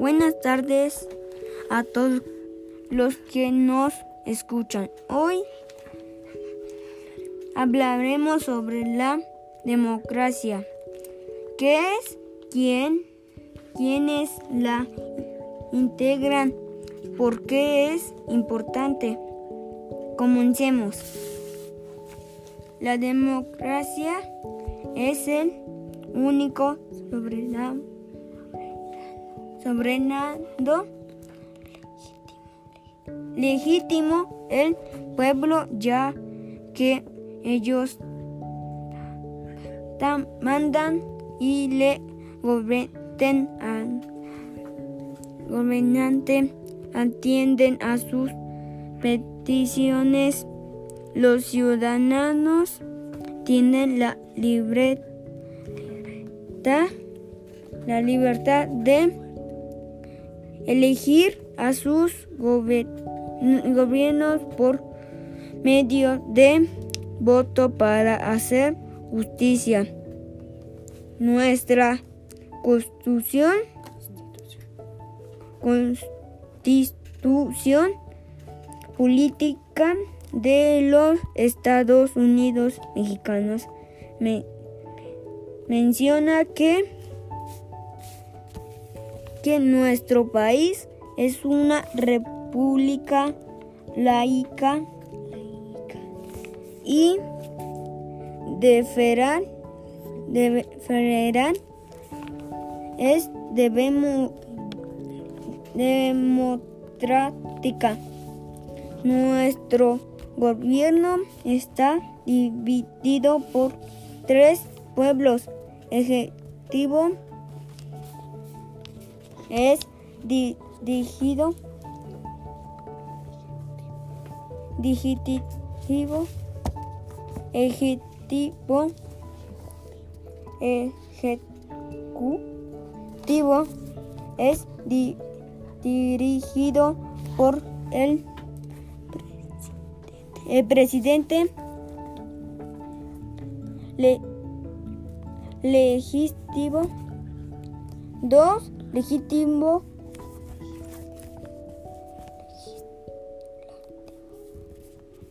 Buenas tardes a todos los que nos escuchan. Hoy hablaremos sobre la democracia. ¿Qué es? ¿Quién? ¿Quiénes la integran? ¿Por qué es importante? Comencemos. La democracia es el único sobrenado legítimo el pueblo ya que ellos mandan y le gobiernan gobernante atienden a sus peticiones. Los ciudadanos tienen la libertad la libertad de elegir a sus gobiernos por medio de voto para hacer justicia. Nuestra constitución, constitución política de los Estados Unidos mexicanos me menciona que, que nuestro país es una república laica y de federal, de federal es debemos democrática. Nuestro gobierno está dividido por tres pueblos ejecutivo es dirigido digitivo ejecutivo ejecutivo es dirigido por el, el presidente le legítimo. 2. Legítimo.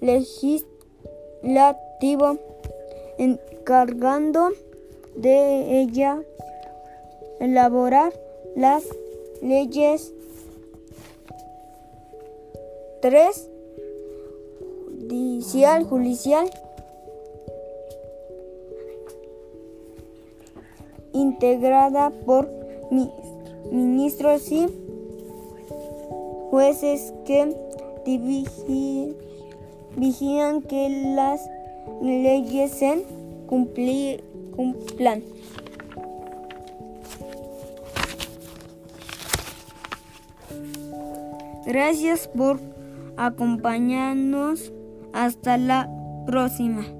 Legislativo. Encargando de ella elaborar las leyes. 3. Judicial, judicial. integrada por ministros y jueces que vigilan que las leyes se cumplan. Gracias por acompañarnos. Hasta la próxima.